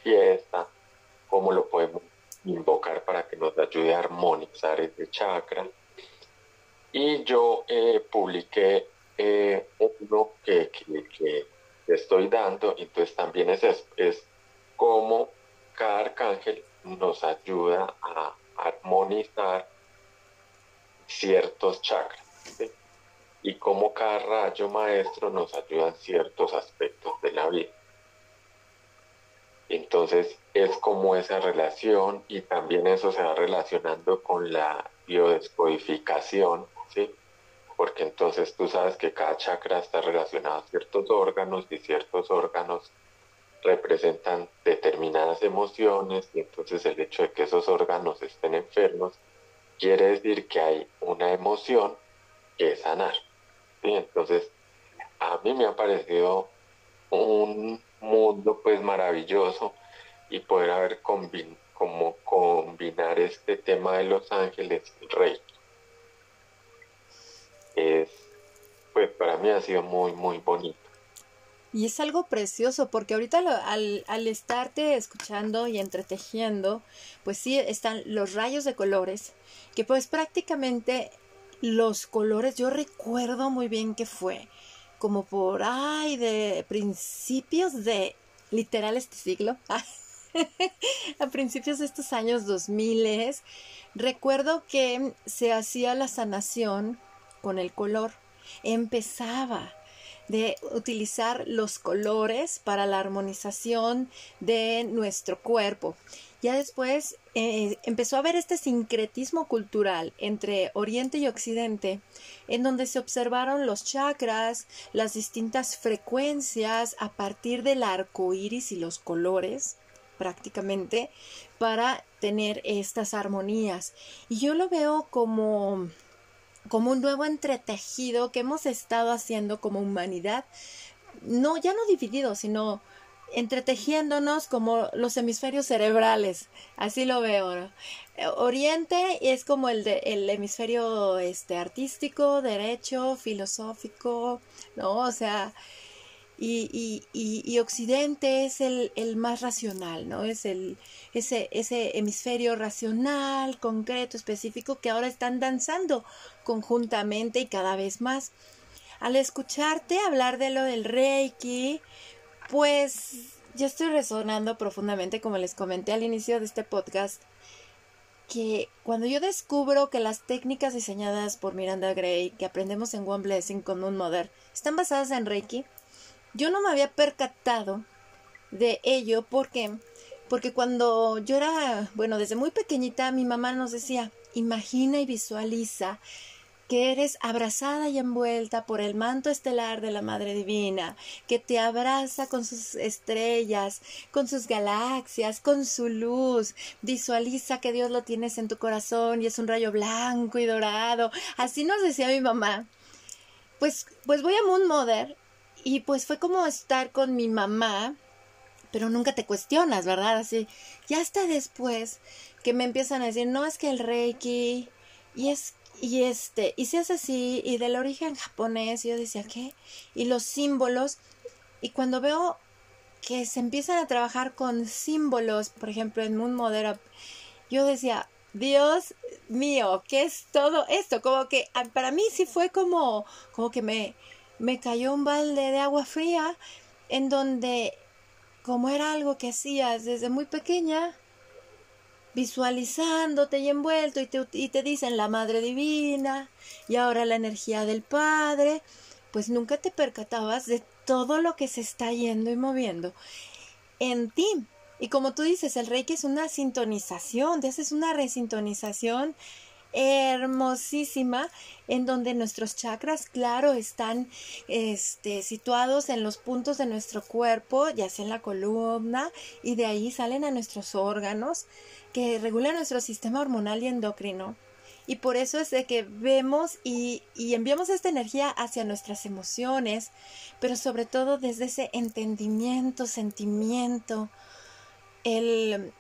fiesta, cómo lo podemos invocar para que nos ayude a armonizar este chakra. Y yo eh, publiqué eh, uno que, que, estoy dando, entonces también es eso, es cómo cada arcángel nos ayuda a armonizar ciertos chakras y cómo cada rayo maestro nos ayuda en ciertos aspectos de la vida. Entonces es como esa relación y también eso se va relacionando con la biodescodificación, ¿sí? porque entonces tú sabes que cada chakra está relacionado a ciertos órganos y ciertos órganos representan determinadas emociones y entonces el hecho de que esos órganos estén enfermos quiere decir que hay una emoción que sanar. Entonces, a mí me ha parecido un mundo pues maravilloso y poder haber como combinar este tema de los ángeles rey es, pues para mí ha sido muy, muy bonito. Y es algo precioso porque ahorita al, al, estarte escuchando y entretejiendo, pues sí están los rayos de colores, que pues prácticamente los colores, yo recuerdo muy bien que fue como por, ay, de principios de, literal este siglo, (laughs) a principios de estos años 2000, recuerdo que se hacía la sanación con el color. Empezaba de utilizar los colores para la armonización de nuestro cuerpo. Ya después eh, empezó a haber este sincretismo cultural entre Oriente y Occidente, en donde se observaron los chakras, las distintas frecuencias a partir del arco iris y los colores, prácticamente, para tener estas armonías. Y yo lo veo como como un nuevo entretejido que hemos estado haciendo como humanidad, no, ya no dividido, sino entretejiéndonos como los hemisferios cerebrales, así lo veo. Oriente es como el, el hemisferio este, artístico, derecho, filosófico, ¿no? O sea, y, y, y, Occidente es el, el, más racional, ¿no? Es el, ese, ese hemisferio racional, concreto, específico, que ahora están danzando conjuntamente y cada vez más. Al escucharte hablar de lo del Reiki, pues yo estoy resonando profundamente, como les comenté al inicio de este podcast, que cuando yo descubro que las técnicas diseñadas por Miranda Gray, que aprendemos en One Blessing con Moon Mother, están basadas en Reiki, yo no me había percatado de ello. Porque porque cuando yo era, bueno, desde muy pequeñita mi mamá nos decía, imagina y visualiza que eres abrazada y envuelta por el manto estelar de la Madre Divina, que te abraza con sus estrellas, con sus galaxias, con su luz. Visualiza que Dios lo tienes en tu corazón y es un rayo blanco y dorado. Así nos decía mi mamá. Pues, pues voy a Moon Mother y pues fue como estar con mi mamá, pero nunca te cuestionas, ¿verdad? Así, ya hasta después que me empiezan a decir, no es que el Reiki, y es y este, y se hace así, y del origen japonés, yo decía, ¿qué? Y los símbolos, y cuando veo que se empiezan a trabajar con símbolos, por ejemplo, en Moon Modera, yo decía, Dios mío, ¿qué es todo esto? Como que ah, para mí sí fue como, como que me, me cayó un balde de agua fría, en donde, como era algo que hacías desde muy pequeña, visualizándote y envuelto y te, y te dicen la Madre Divina y ahora la energía del Padre, pues nunca te percatabas de todo lo que se está yendo y moviendo en ti. Y como tú dices, el Reiki es una sintonización, te haces una resintonización hermosísima en donde nuestros chakras, claro, están este, situados en los puntos de nuestro cuerpo, ya sea en la columna, y de ahí salen a nuestros órganos que regula nuestro sistema hormonal y endocrino. Y por eso es de que vemos y, enviamos esta energía hacia nuestras emociones, pero sobre todo desde ese entendimiento, sentimiento, el,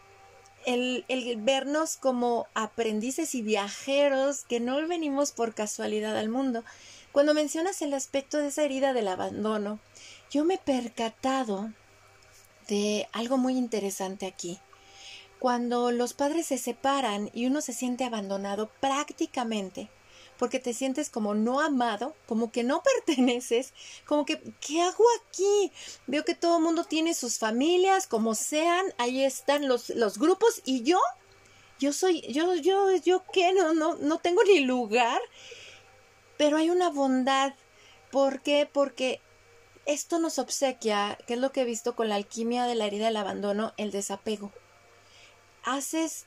el, el vernos como aprendices y viajeros que no venimos por casualidad al mundo. Cuando mencionas el aspecto de esa herida del abandono, yo me he percatado de algo muy interesante aquí cuando los padres se separan y uno se siente abandonado prácticamente, porque te sientes como no amado, como que no (laughs) perteneces, como que, ¿qué hago aquí? Veo que todo el mundo tiene sus familias, como sean, ahí están los, los grupos y yo, yo soy, yo, yo, yo qué, no, no, no tengo ni lugar, pero hay una bondad. ¿Por qué? Porque esto nos obsequia, que es lo que he visto con la alquimia de la herida del abandono, el desapego haces,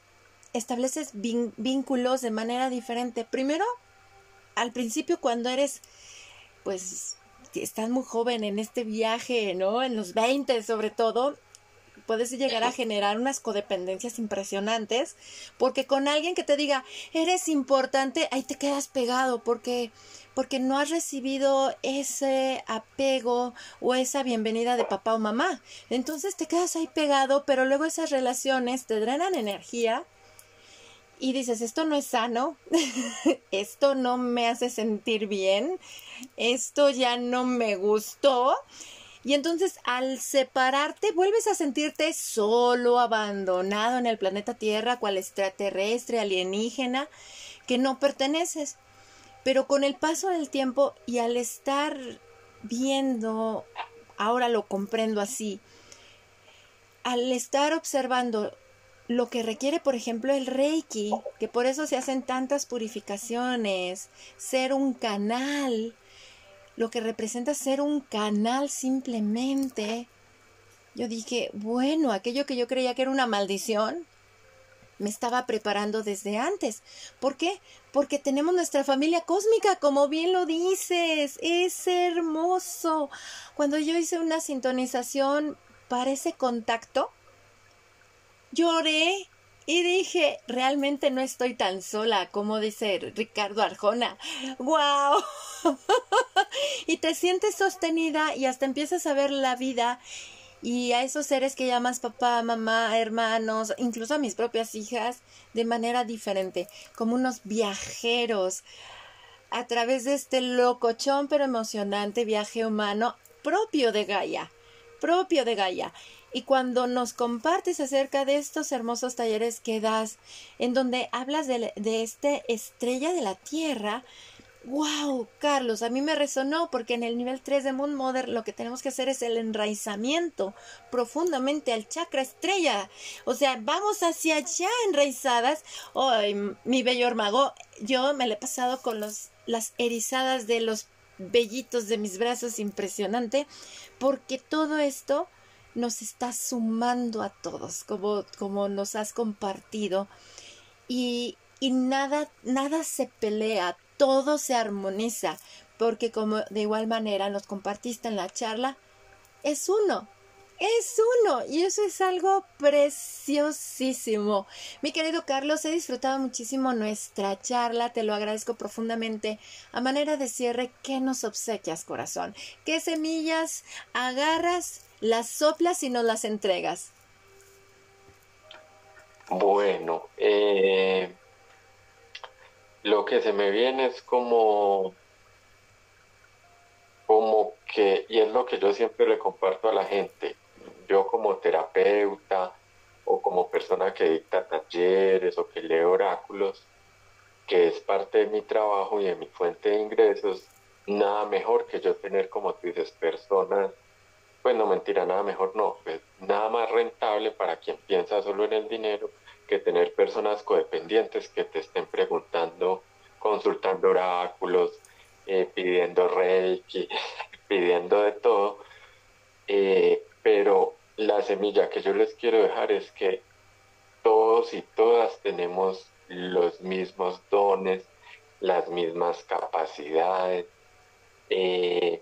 estableces vínculos de manera diferente. Primero, al principio cuando eres, pues, estás muy joven en este viaje, ¿no? En los 20 sobre todo, puedes llegar a generar unas codependencias impresionantes, porque con alguien que te diga, eres importante, ahí te quedas pegado, porque porque no has recibido ese apego o esa bienvenida de papá o mamá. Entonces te quedas ahí pegado, pero luego esas relaciones te drenan energía y dices, esto no es sano, (laughs) esto no me hace sentir bien, esto ya no me gustó. Y entonces al separarte vuelves a sentirte solo, abandonado en el planeta Tierra, cual extraterrestre, alienígena, que no perteneces. Pero con el paso del tiempo y al estar viendo, ahora lo comprendo así, al estar observando lo que requiere, por ejemplo, el Reiki, que por eso se hacen tantas purificaciones, ser un canal, lo que representa ser un canal simplemente, yo dije, bueno, aquello que yo creía que era una maldición, me estaba preparando desde antes. ¿Por qué? Porque tenemos nuestra familia cósmica, como bien lo dices. Es hermoso. Cuando yo hice una sintonización para ese contacto, lloré y dije, realmente no estoy tan sola, como dice Ricardo Arjona. ¡Wow! (laughs) y te sientes sostenida y hasta empiezas a ver la vida y a esos seres que llamas papá, mamá, hermanos, incluso a mis propias hijas, de manera diferente, como unos viajeros a través de este locochón pero emocionante viaje humano propio de Gaia, propio de Gaia. Y cuando nos compartes acerca de estos hermosos talleres que das, en donde hablas de, de esta estrella de la Tierra, wow, Carlos, a mí me resonó porque en el nivel 3 de Moon Mother lo que tenemos que hacer es el enraizamiento profundamente al chakra estrella. O sea, vamos hacia allá enraizadas. Ay, mi bello mago, yo me le he pasado con los, las erizadas de los vellitos de mis brazos impresionante porque todo esto nos está sumando a todos, como, como nos has compartido. Y, y nada, nada se pelea, todo se armoniza, porque como de igual manera nos compartiste en la charla, es uno, es uno y eso es algo preciosísimo. Mi querido Carlos, he disfrutado muchísimo nuestra charla, te lo agradezco profundamente. A manera de cierre, ¿qué nos obsequias, corazón? ¿Qué semillas agarras, las soplas y nos las entregas? Bueno, eh, lo que se me viene es como, como que, y es lo que yo siempre le comparto a la gente, yo como terapeuta o como persona que dicta talleres o que lee oráculos, que es parte de mi trabajo y de mi fuente de ingresos, nada mejor que yo tener, como tú dices, personas, pues no mentira, nada mejor no, pues nada más rentable para quien piensa solo en el dinero que tener personas codependientes que te estén preguntando, consultando oráculos, eh, pidiendo reiki, (laughs) pidiendo de todo. Eh, pero la semilla que yo les quiero dejar es que todos y todas tenemos los mismos dones, las mismas capacidades. Eh,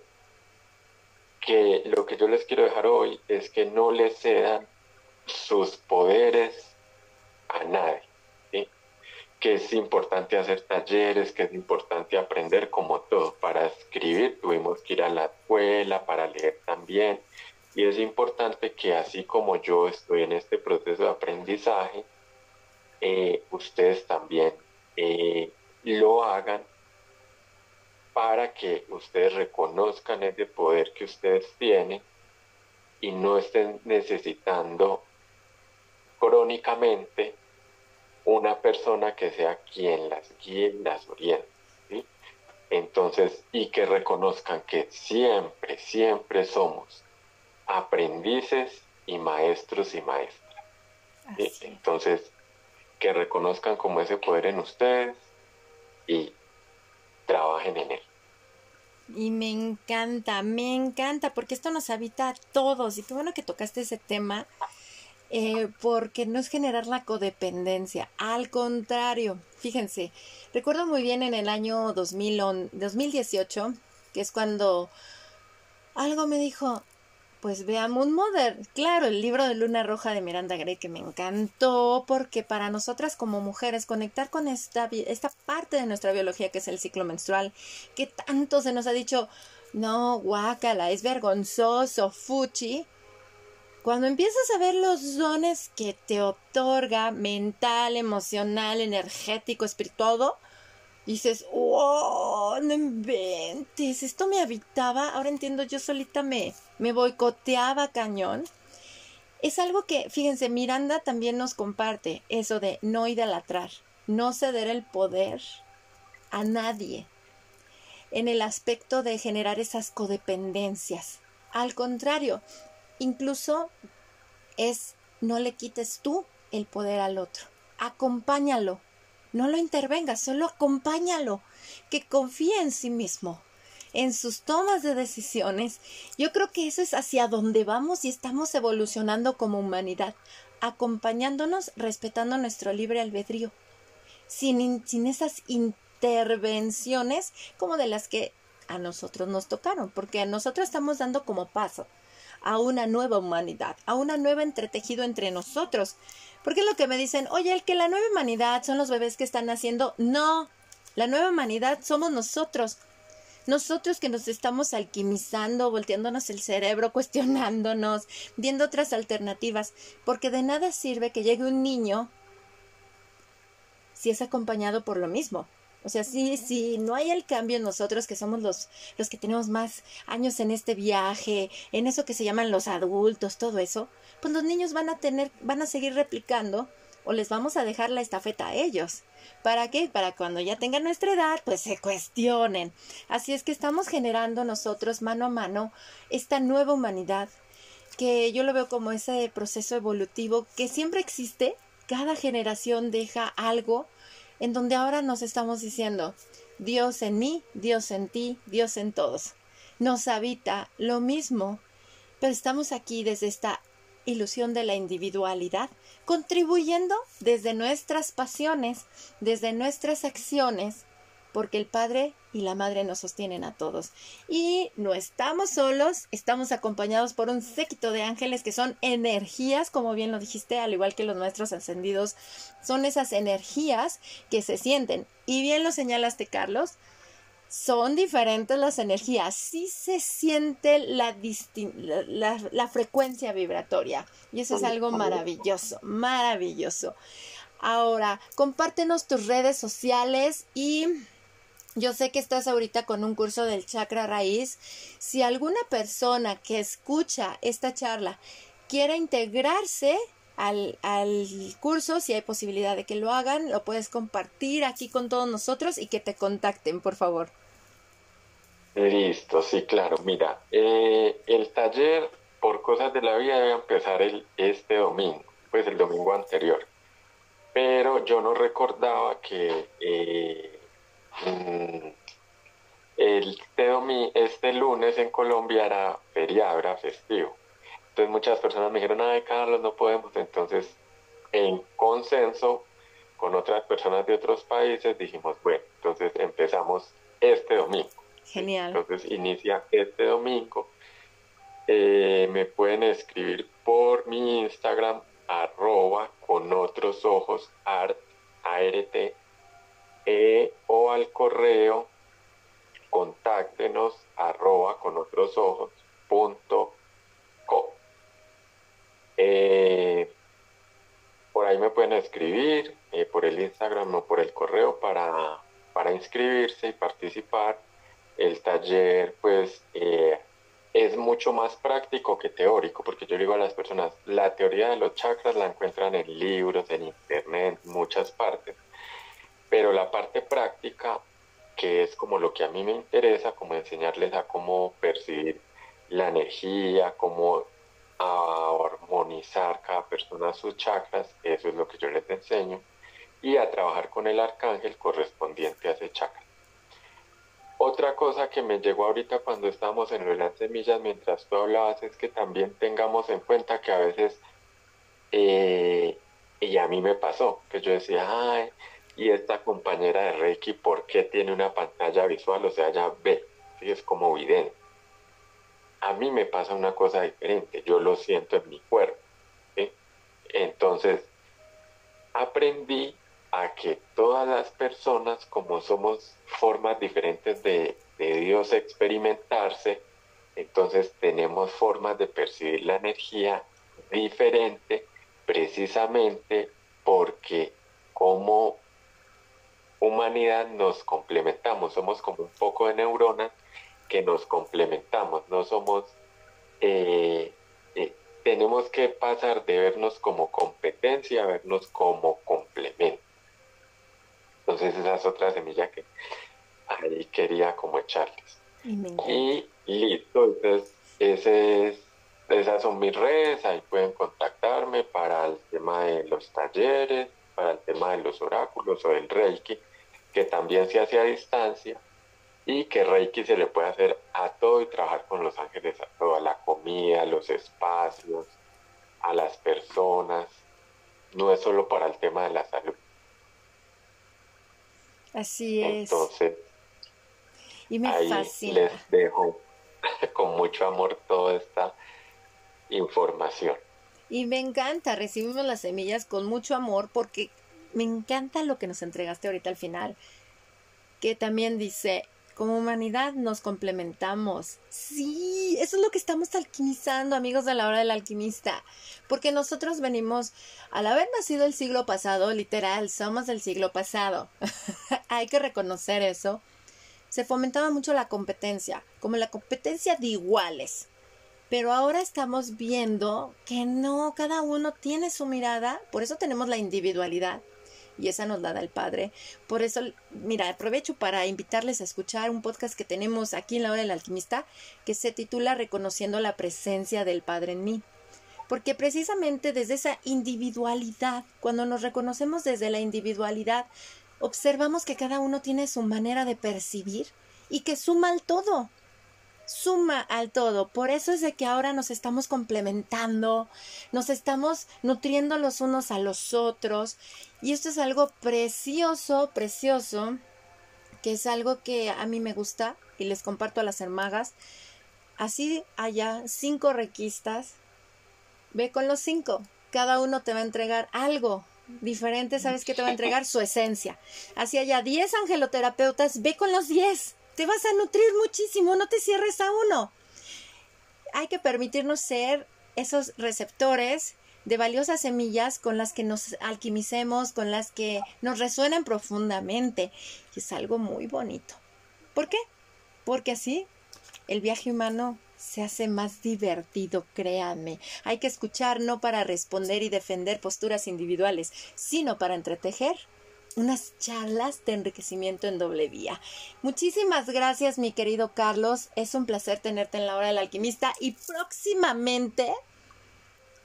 que lo que yo les quiero dejar hoy es que no les cedan sus poderes a nadie. Que es importante hacer talleres, que es importante aprender como todo. Para escribir tuvimos que ir a la escuela, para leer también. Y es importante que así como yo estoy en este proceso de aprendizaje, eh, ustedes también eh, lo hagan para que ustedes reconozcan ese poder que ustedes tienen y no estén necesitando crónicamente una persona que sea quien las guíe y las oriente. Entonces, y que reconozcan que siempre, siempre somos aprendices y maestros y maestras. Entonces, que reconozcan como ese poder en ustedes y trabajen en él. Y me encanta, me encanta, porque esto nos habita a todos. Y qué bueno que tocaste ese tema, eh, porque no es generar la codependencia, al contrario, fíjense, recuerdo muy bien en el año 2018, que es cuando algo me dijo, pues veamos un Mother, claro, el libro de Luna Roja de Miranda Gray que me encantó porque para nosotras como mujeres conectar con esta, esta parte de nuestra biología que es el ciclo menstrual, que tanto se nos ha dicho, no, guácala, es vergonzoso, fuchi, cuando empiezas a ver los dones que te otorga mental, emocional, energético, espiritual, dices, wow, no inventes, esto me habitaba, ahora entiendo, yo solita me, me boicoteaba cañón. Es algo que, fíjense, Miranda también nos comparte eso de no idolatrar, no ceder el poder a nadie en el aspecto de generar esas codependencias. Al contrario, Incluso es no le quites tú el poder al otro. Acompáñalo. No lo intervengas, solo acompáñalo. Que confíe en sí mismo, en sus tomas de decisiones. Yo creo que eso es hacia donde vamos y estamos evolucionando como humanidad, acompañándonos, respetando nuestro libre albedrío, sin, sin esas intervenciones como de las que a nosotros nos tocaron, porque a nosotros estamos dando como paso a una nueva humanidad, a una nueva entretejido entre nosotros. Porque es lo que me dicen, oye, el que la nueva humanidad son los bebés que están naciendo. No, la nueva humanidad somos nosotros. Nosotros que nos estamos alquimizando, volteándonos el cerebro, (laughs) cuestionándonos, viendo otras alternativas, porque de nada sirve que llegue un niño si es acompañado por lo mismo. O sea, sí, sí, no hay el cambio en nosotros que somos los, los que tenemos más años en este viaje, en eso que se llaman los adultos, todo eso, pues los niños van a tener, van a seguir replicando o les vamos a dejar la estafeta a ellos. ¿Para qué? Para cuando ya tengan nuestra edad, pues se cuestionen. Así es que estamos generando nosotros mano a mano esta nueva humanidad que yo lo veo como ese proceso evolutivo que siempre existe. Cada generación deja algo en donde ahora nos estamos diciendo, Dios en mí, Dios en ti, Dios en todos. Nos habita lo mismo, pero estamos aquí desde esta ilusión de la individualidad, contribuyendo desde nuestras pasiones, desde nuestras acciones, porque el Padre y la Madre nos sostienen a todos. Y no estamos solos, estamos acompañados por un séquito de ángeles que son energías, como bien lo dijiste, al igual que los nuestros ascendidos, son esas energías que se sienten. Y bien lo señalaste, Carlos, son diferentes las energías, sí se siente la, la, la, frecuencia vibratoria y eso es algo maravilloso, maravilloso. Ahora, compártenos tus redes sociales y yo sé que estás ahorita con un curso del chakra raíz. Si alguna persona que escucha esta charla quiere integrarse al, al, curso, si hay posibilidad de que lo hagan, lo puedes compartir aquí con todos nosotros y que te contacten, por favor. Listo, sí, claro. Mira, eh, el taller por cosas de la vida debe empezar el, este domingo, pues el domingo anterior. Pero yo no recordaba que eh, mm, este, este lunes en Colombia era feriado, era festivo. Entonces muchas personas me dijeron, ay Carlos, no podemos. Entonces, en consenso con otras personas de otros países, dijimos, bueno, entonces empezamos este domingo. Genial. Entonces inicia este domingo. Eh, me pueden escribir por mi Instagram, arroba con otros ojos, art, ART, e, o al correo, contáctenos, arroba con otros ojos, punto com. Eh, por ahí me pueden escribir, eh, por el Instagram o por el correo para, para inscribirse y participar el taller pues eh, es mucho más práctico que teórico, porque yo digo a las personas, la teoría de los chakras la encuentran en libros, en internet, en muchas partes, pero la parte práctica, que es como lo que a mí me interesa, como enseñarles a cómo percibir la energía, cómo armonizar cada persona sus chakras, eso es lo que yo les enseño, y a trabajar con el arcángel correspondiente a ese chakra. Otra cosa que me llegó ahorita cuando estábamos en las semillas, mientras tú hablabas, es que también tengamos en cuenta que a veces, eh, y a mí me pasó, que yo decía, ay, y esta compañera de Reiki, ¿por qué tiene una pantalla visual? O sea, ya ve, es como vidente. A mí me pasa una cosa diferente, yo lo siento en mi cuerpo. Entonces, aprendí a que todas las personas, como somos formas diferentes de, Dios experimentarse, entonces tenemos formas de percibir la energía diferente precisamente porque como humanidad nos complementamos, somos como un poco de neuronas que nos complementamos, no somos, eh, eh, tenemos que pasar de vernos como competencia a vernos como complemento. Entonces esa es otra semilla que ahí quería como echarles. Y listo, entonces ese esas son mis redes, ahí pueden contactarme para el tema de los talleres, para el tema de los oráculos o el Reiki, que también se hace a distancia y que Reiki se le puede hacer a todo y trabajar con los ángeles, a toda la comida, los espacios, a las personas, no es solo para el tema de la salud. Así es. Entonces, y me ahí fascina. les dejo (laughs) con mucho amor toda esta información. Y me encanta, recibimos las semillas con mucho amor porque me encanta lo que nos entregaste ahorita al final, que también dice, como humanidad nos complementamos. Sí, eso es lo que estamos alquimizando, amigos de la hora del alquimista. Porque nosotros venimos, al haber nacido el siglo pasado, literal, somos del siglo pasado. (laughs) Hay que reconocer eso. Se fomentaba mucho la competencia, como la competencia de iguales. Pero ahora estamos viendo que no, cada uno tiene su mirada, por eso tenemos la individualidad y esa nos la da el Padre. Por eso, mira, aprovecho para invitarles a escuchar un podcast que tenemos aquí en la hora del alquimista que se titula Reconociendo la presencia del Padre en mí. Porque precisamente desde esa individualidad, cuando nos reconocemos desde la individualidad, observamos que cada uno tiene su manera de percibir y que suma al todo suma al todo. Por eso es de que ahora nos estamos complementando, nos estamos nutriendo los unos a los otros. Y esto es algo precioso, precioso, que es algo que a mí me gusta y les comparto a las hermagas. Así haya cinco requistas, ve con los cinco. Cada uno te va a entregar algo diferente, ¿sabes qué te va a entregar? Su esencia. Así haya diez angeloterapeutas, ve con los diez te vas a nutrir muchísimo, no te cierres a uno. Hay que permitirnos ser esos receptores de valiosas semillas con las que nos alquimicemos, con las que nos resuenan profundamente. Y es algo muy bonito. ¿Por qué? Porque así el viaje humano se hace más divertido, créanme. Hay que escuchar no para responder y defender posturas individuales, sino para entretejer unas charlas de enriquecimiento en doble vía. Muchísimas gracias, mi querido Carlos. Es un placer tenerte en la hora del alquimista y próximamente,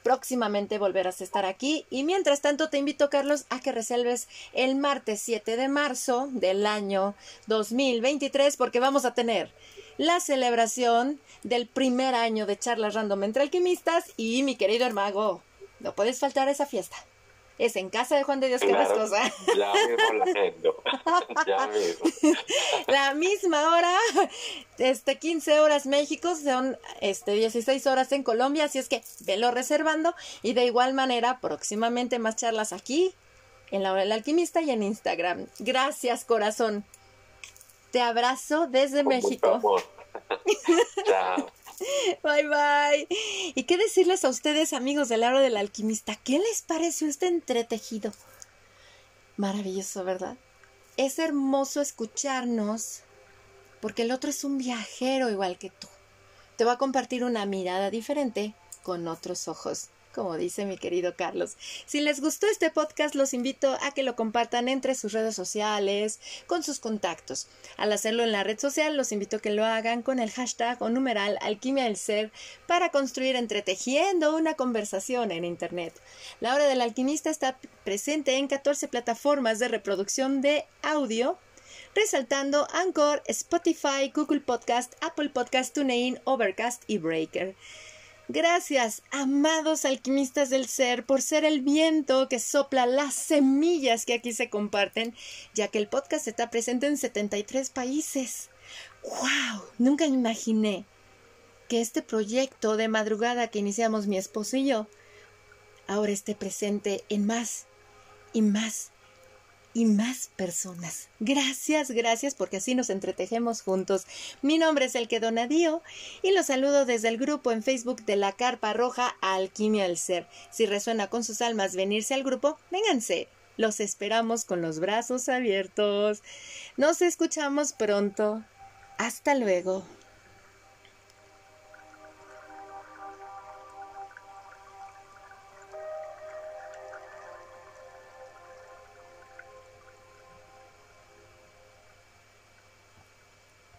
próximamente volverás a estar aquí. Y mientras tanto, te invito, Carlos, a que reserves el martes 7 de marzo del año 2023 porque vamos a tener la celebración del primer año de charlas random entre alquimistas y mi querido hermago. No puedes faltar a esa fiesta es en casa de Juan de Dios claro, cosa. Ya mismo la (laughs) ya mismo. La misma hora, este 15 horas México, son este 16 horas en Colombia, así es que velo reservando y de igual manera próximamente más charlas aquí en la hora del alquimista y en Instagram. Gracias, corazón. Te abrazo desde México. (laughs) Chao. (laughs) Bye bye. ¿Y qué decirles a ustedes, amigos del aro del alquimista? ¿Qué les pareció este entretejido? Maravilloso, ¿verdad? Es hermoso escucharnos porque el otro es un viajero igual que tú. Te va a compartir una mirada diferente con otros ojos como dice mi querido Carlos. Si les gustó este podcast, los invito a que lo compartan entre sus redes sociales, con sus contactos. Al hacerlo en la red social, los invito a que lo hagan con el hashtag o numeral alquimia del ser para construir entretejiendo una conversación en Internet. La hora del alquimista está presente en 14 plataformas de reproducción de audio resaltando Anchor, Spotify, Google Podcast, Apple Podcast, TuneIn, Overcast y Breaker. Gracias, amados alquimistas del ser, por ser el viento que sopla las semillas que aquí se comparten, ya que el podcast está presente en 73 países. ¡Wow! Nunca imaginé que este proyecto de madrugada que iniciamos mi esposo y yo ahora esté presente en más y más y más personas. Gracias, gracias porque así nos entretejemos juntos. Mi nombre es El que Donadío y los saludo desde el grupo en Facebook de la Carpa Roja Alquimia del Ser. Si resuena con sus almas venirse al grupo, vénganse. Los esperamos con los brazos abiertos. Nos escuchamos pronto. Hasta luego.